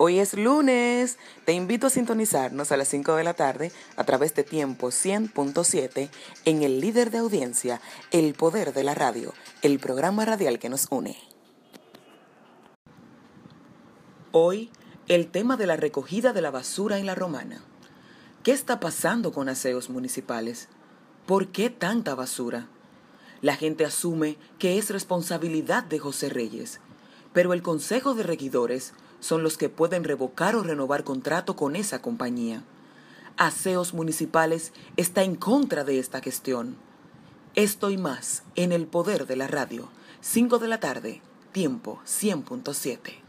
Hoy es lunes. Te invito a sintonizarnos a las 5 de la tarde a través de Tiempo 100.7 en el líder de audiencia, El Poder de la Radio, el programa radial que nos une. Hoy, el tema de la recogida de la basura en la romana. ¿Qué está pasando con aseos municipales? ¿Por qué tanta basura? La gente asume que es responsabilidad de José Reyes, pero el Consejo de Regidores son los que pueden revocar o renovar contrato con esa compañía. Aseos Municipales está en contra de esta gestión. Esto y más en el poder de la radio. 5 de la tarde, tiempo 100.7.